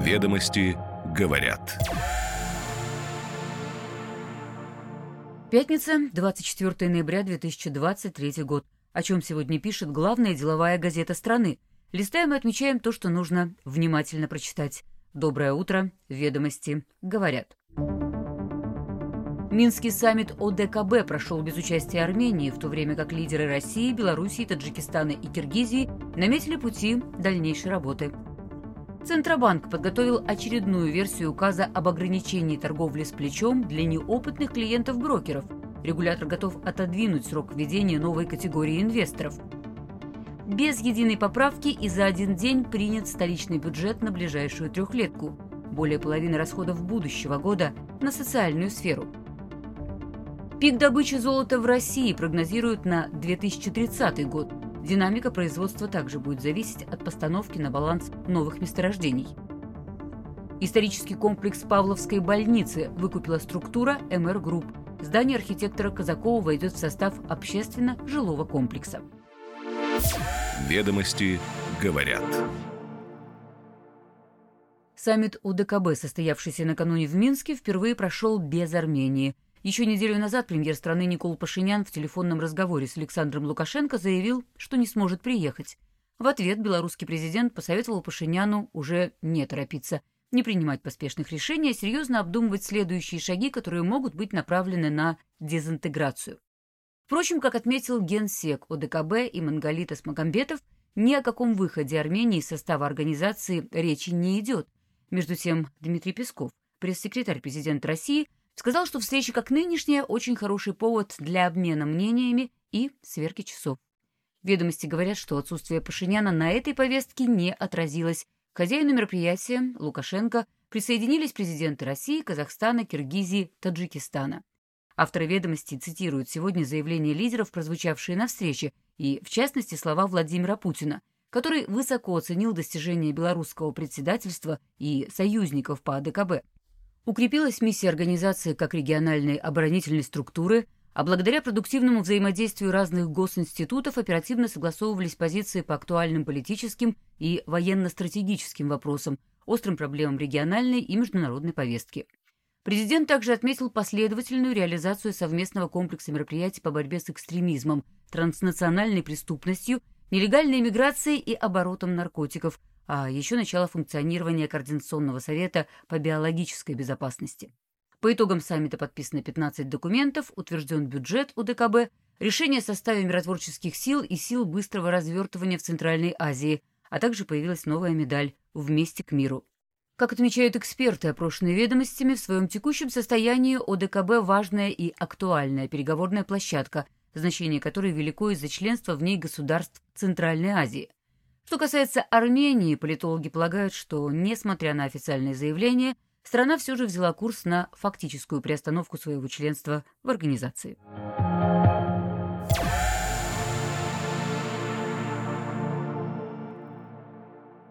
Ведомости говорят. Пятница, 24 ноября 2023 год. О чем сегодня пишет главная деловая газета страны. Листаем и отмечаем то, что нужно внимательно прочитать. Доброе утро. Ведомости говорят. Минский саммит ОДКБ прошел без участия Армении, в то время как лидеры России, Белоруссии, Таджикистана и Киргизии наметили пути дальнейшей работы. Центробанк подготовил очередную версию указа об ограничении торговли с плечом для неопытных клиентов-брокеров. Регулятор готов отодвинуть срок введения новой категории инвесторов. Без единой поправки и за один день принят столичный бюджет на ближайшую трехлетку. Более половины расходов будущего года на социальную сферу – Пик добычи золота в России прогнозируют на 2030 год. Динамика производства также будет зависеть от постановки на баланс новых месторождений. Исторический комплекс Павловской больницы выкупила структура MR Group. Здание архитектора Казакова войдет в состав общественно-жилого комплекса. Ведомости говорят. Саммит ОДКБ, состоявшийся накануне в Минске, впервые прошел без Армении – еще неделю назад премьер страны Никол Пашинян в телефонном разговоре с Александром Лукашенко заявил, что не сможет приехать. В ответ белорусский президент посоветовал Пашиняну уже не торопиться, не принимать поспешных решений, а серьезно обдумывать следующие шаги, которые могут быть направлены на дезинтеграцию. Впрочем, как отметил генсек ОДКБ и Мангалитас Магомбетов, ни о каком выходе Армении из состава организации речи не идет. Между тем, Дмитрий Песков, пресс-секретарь президента России, Сказал, что встреча как нынешняя очень хороший повод для обмена мнениями и сверки часов. Ведомости говорят, что отсутствие Пашиняна на этой повестке не отразилось. К хозяину мероприятия, Лукашенко, присоединились президенты России, Казахстана, Киргизии, Таджикистана. Авторы ведомости цитируют сегодня заявления лидеров, прозвучавшие на встрече, и, в частности, слова Владимира Путина, который высоко оценил достижения белорусского председательства и союзников по АДКБ. Укрепилась миссия организации как региональной оборонительной структуры, а благодаря продуктивному взаимодействию разных госинститутов оперативно согласовывались позиции по актуальным политическим и военно-стратегическим вопросам, острым проблемам региональной и международной повестки. Президент также отметил последовательную реализацию совместного комплекса мероприятий по борьбе с экстремизмом, транснациональной преступностью, нелегальной миграцией и оборотом наркотиков, а еще начало функционирования Координационного совета по биологической безопасности. По итогам саммита подписано 15 документов, утвержден бюджет УДКБ, решение о составе миротворческих сил и сил быстрого развертывания в Центральной Азии, а также появилась новая медаль «Вместе к миру». Как отмечают эксперты, опрошенные ведомостями, в своем текущем состоянии ОДКБ важная и актуальная переговорная площадка, значение которой велико из-за членства в ней государств Центральной Азии – что касается Армении, политологи полагают, что, несмотря на официальные заявления, страна все же взяла курс на фактическую приостановку своего членства в организации.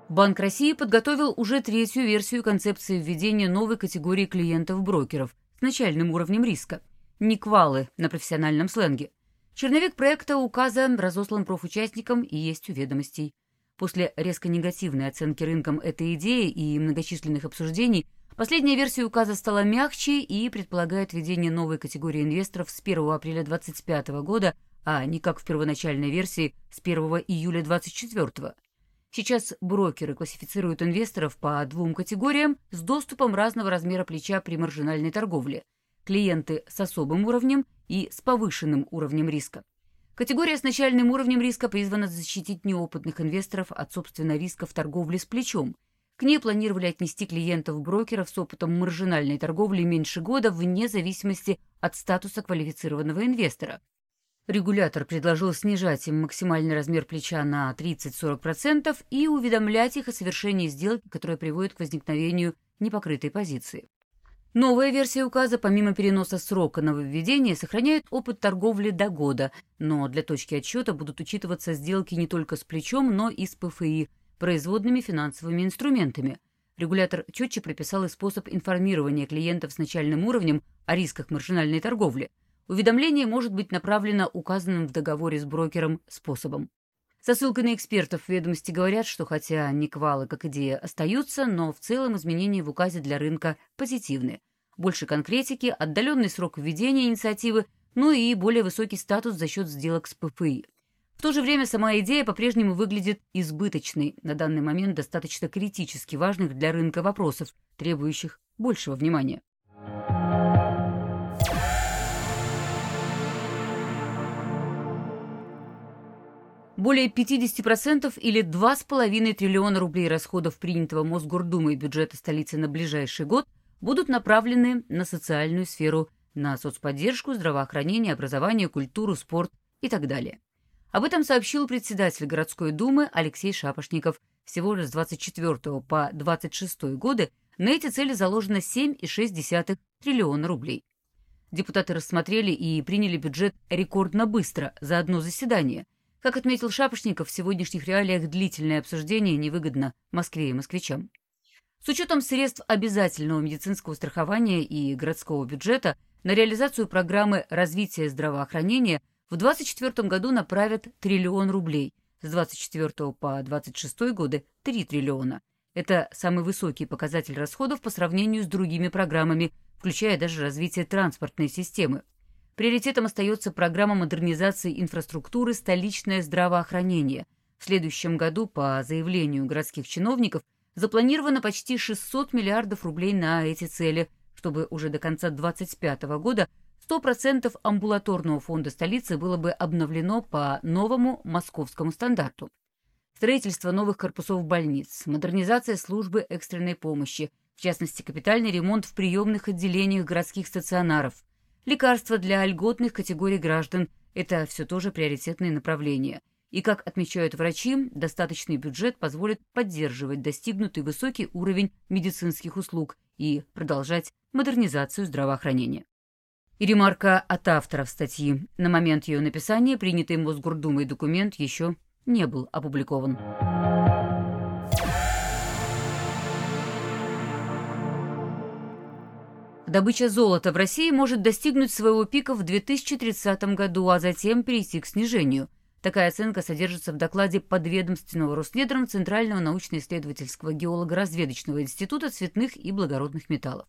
Банк России подготовил уже третью версию концепции введения новой категории клиентов-брокеров с начальным уровнем риска – никвалы на профессиональном сленге. Черновик проекта указа разослан профучастникам и есть у ведомостей. После резко негативной оценки рынком этой идеи и многочисленных обсуждений, последняя версия указа стала мягче и предполагает введение новой категории инвесторов с 1 апреля 2025 года, а не как в первоначальной версии с 1 июля 2024. Сейчас брокеры классифицируют инвесторов по двум категориям с доступом разного размера плеча при маржинальной торговле. Клиенты с особым уровнем и с повышенным уровнем риска. Категория с начальным уровнем риска призвана защитить неопытных инвесторов от, собственно, рисков торговли с плечом. К ней планировали отнести клиентов-брокеров с опытом маржинальной торговли меньше года вне зависимости от статуса квалифицированного инвестора. Регулятор предложил снижать им максимальный размер плеча на 30-40% и уведомлять их о совершении сделки, которая приводит к возникновению непокрытой позиции. Новая версия указа, помимо переноса срока нововведения, сохраняет опыт торговли до года, но для точки отсчета будут учитываться сделки не только с плечом, но и с ПФИ, производными финансовыми инструментами. Регулятор четче прописал и способ информирования клиентов с начальным уровнем о рисках маржинальной торговли. Уведомление может быть направлено указанным в договоре с брокером способом. Со ссылкой на экспертов ведомости говорят, что хотя Никвалы как идея остаются, но в целом изменения в указе для рынка позитивны. Больше конкретики, отдаленный срок введения инициативы, ну и более высокий статус за счет сделок с ПФИ. В то же время сама идея по-прежнему выглядит избыточной, на данный момент достаточно критически важных для рынка вопросов, требующих большего внимания. Более 50% или 2,5 триллиона рублей расходов принятого Мосгордумой бюджета столицы на ближайший год будут направлены на социальную сферу, на соцподдержку, здравоохранение, образование, культуру, спорт и так далее. Об этом сообщил председатель городской думы Алексей Шапошников. Всего лишь с 24 по 26 годы на эти цели заложено 7,6 триллиона рублей. Депутаты рассмотрели и приняли бюджет рекордно быстро, за одно заседание. Как отметил Шапошников, в сегодняшних реалиях длительное обсуждение невыгодно Москве и москвичам. С учетом средств обязательного медицинского страхования и городского бюджета на реализацию программы развития здравоохранения в 2024 году направят триллион рублей, с 2024 по 2026 годы – 3 триллиона. Это самый высокий показатель расходов по сравнению с другими программами, включая даже развитие транспортной системы. Приоритетом остается программа модернизации инфраструктуры «Столичное здравоохранение». В следующем году, по заявлению городских чиновников, запланировано почти 600 миллиардов рублей на эти цели, чтобы уже до конца 2025 года 100% амбулаторного фонда столицы было бы обновлено по новому московскому стандарту. Строительство новых корпусов больниц, модернизация службы экстренной помощи, в частности, капитальный ремонт в приемных отделениях городских стационаров, лекарства для льготных категорий граждан – это все тоже приоритетные направления. И, как отмечают врачи, достаточный бюджет позволит поддерживать достигнутый высокий уровень медицинских услуг и продолжать модернизацию здравоохранения. И ремарка от авторов статьи. На момент ее написания принятый Мосгордумой документ еще не был опубликован. Добыча золота в России может достигнуть своего пика в 2030 году, а затем перейти к снижению. Такая оценка содержится в докладе подведомственного Роснедром Центрального научно-исследовательского геолого-разведочного института цветных и благородных металлов.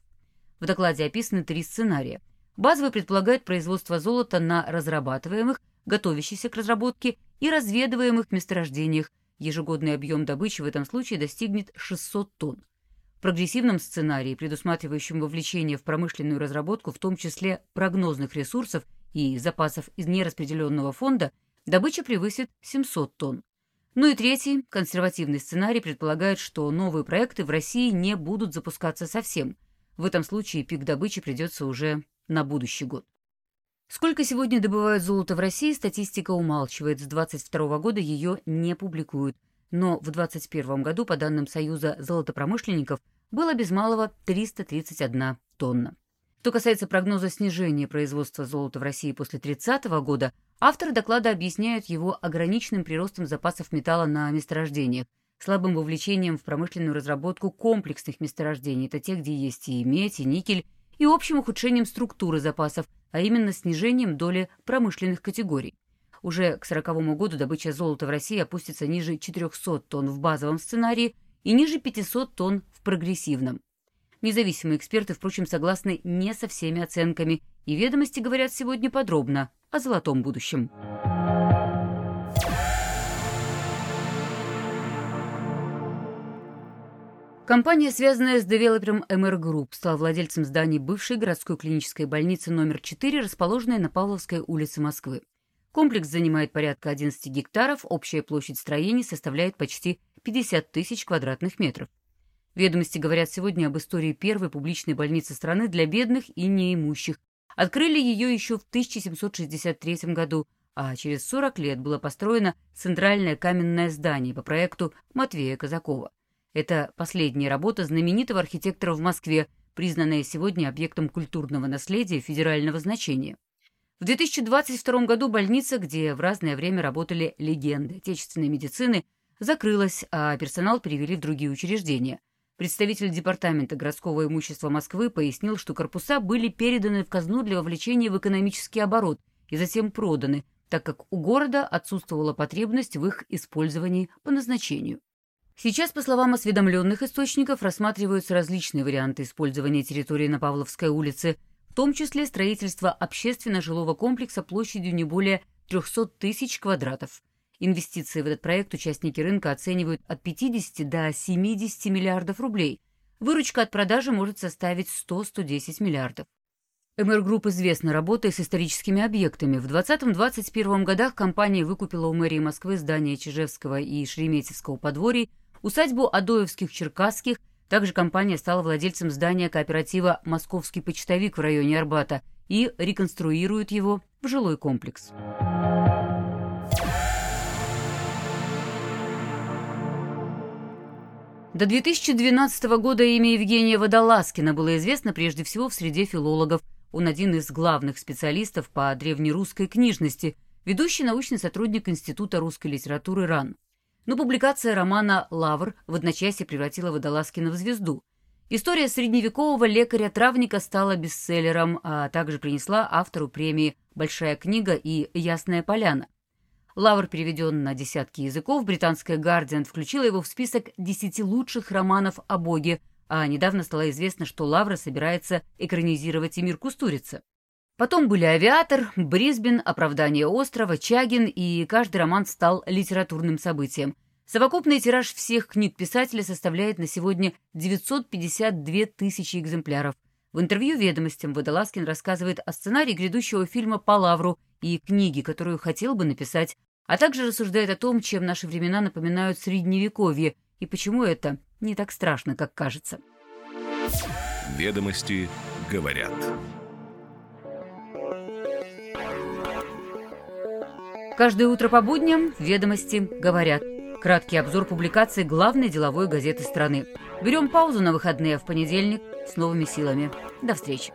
В докладе описаны три сценария – Базовый предполагает производство золота на разрабатываемых, готовящихся к разработке и разведываемых месторождениях. Ежегодный объем добычи в этом случае достигнет 600 тонн. Прогрессивном сценарии, предусматривающем вовлечение в промышленную разработку, в том числе прогнозных ресурсов и запасов из нераспределенного фонда, добыча превысит 700 тонн. Ну и третий, консервативный сценарий предполагает, что новые проекты в России не будут запускаться совсем. В этом случае пик добычи придется уже на будущий год. Сколько сегодня добывают золото в России, статистика умалчивает. С 2022 года ее не публикуют. Но в 2021 году, по данным Союза золотопромышленников, было без малого 331 тонна. Что касается прогноза снижения производства золота в России после 30 года, авторы доклада объясняют его ограниченным приростом запасов металла на месторождениях, слабым вовлечением в промышленную разработку комплексных месторождений, это те, где есть и медь, и никель, и общим ухудшением структуры запасов, а именно снижением доли промышленных категорий. Уже к 1940 году добыча золота в России опустится ниже 400 тонн в базовом сценарии и ниже 500 тонн в прогрессивном. Независимые эксперты, впрочем, согласны не со всеми оценками, и ведомости говорят сегодня подробно о золотом будущем. Компания, связанная с девелопером MR Group, стала владельцем зданий бывшей городской клинической больницы номер 4, расположенной на Павловской улице Москвы. Комплекс занимает порядка 11 гектаров, общая площадь строений составляет почти 50 тысяч квадратных метров. Ведомости говорят сегодня об истории первой публичной больницы страны для бедных и неимущих. Открыли ее еще в 1763 году, а через 40 лет было построено центральное каменное здание по проекту Матвея Казакова. Это последняя работа знаменитого архитектора в Москве, признанная сегодня объектом культурного наследия федерального значения. В 2022 году больница, где в разное время работали легенды отечественной медицины, закрылась, а персонал перевели в другие учреждения. Представитель Департамента городского имущества Москвы пояснил, что корпуса были переданы в казну для вовлечения в экономический оборот и затем проданы, так как у города отсутствовала потребность в их использовании по назначению. Сейчас, по словам осведомленных источников, рассматриваются различные варианты использования территории на Павловской улице, в том числе строительство общественно-жилого комплекса площадью не более 300 тысяч квадратов. Инвестиции в этот проект участники рынка оценивают от 50 до 70 миллиардов рублей. Выручка от продажи может составить 100-110 миллиардов. MR Group известна работой с историческими объектами. В 2020-2021 годах компания выкупила у мэрии Москвы здания Чижевского и Шереметьевского подворий, усадьбу Одоевских-Черкасских, также компания стала владельцем здания кооператива «Московский почтовик» в районе Арбата и реконструирует его в жилой комплекс. До 2012 года имя Евгения Водолазкина было известно прежде всего в среде филологов. Он один из главных специалистов по древнерусской книжности, ведущий научный сотрудник Института русской литературы РАН но публикация романа «Лавр» в одночасье превратила Водолазкина в звезду. История средневекового лекаря-травника стала бестселлером, а также принесла автору премии «Большая книга» и «Ясная поляна». Лавр переведен на десятки языков, британская «Гардиан» включила его в список десяти лучших романов о Боге, а недавно стало известно, что Лавра собирается экранизировать и мир Кустурица. Потом были «Авиатор», «Брисбен», «Оправдание острова», «Чагин», и каждый роман стал литературным событием. Совокупный тираж всех книг писателя составляет на сегодня 952 тысячи экземпляров. В интервью «Ведомостям» Водолазкин рассказывает о сценарии грядущего фильма «По лавру» и книги, которую хотел бы написать, а также рассуждает о том, чем наши времена напоминают Средневековье и почему это не так страшно, как кажется. Ведомости говорят. Каждое утро по будням «Ведомости» говорят. Краткий обзор публикаций главной деловой газеты страны. Берем паузу на выходные в понедельник с новыми силами. До встречи.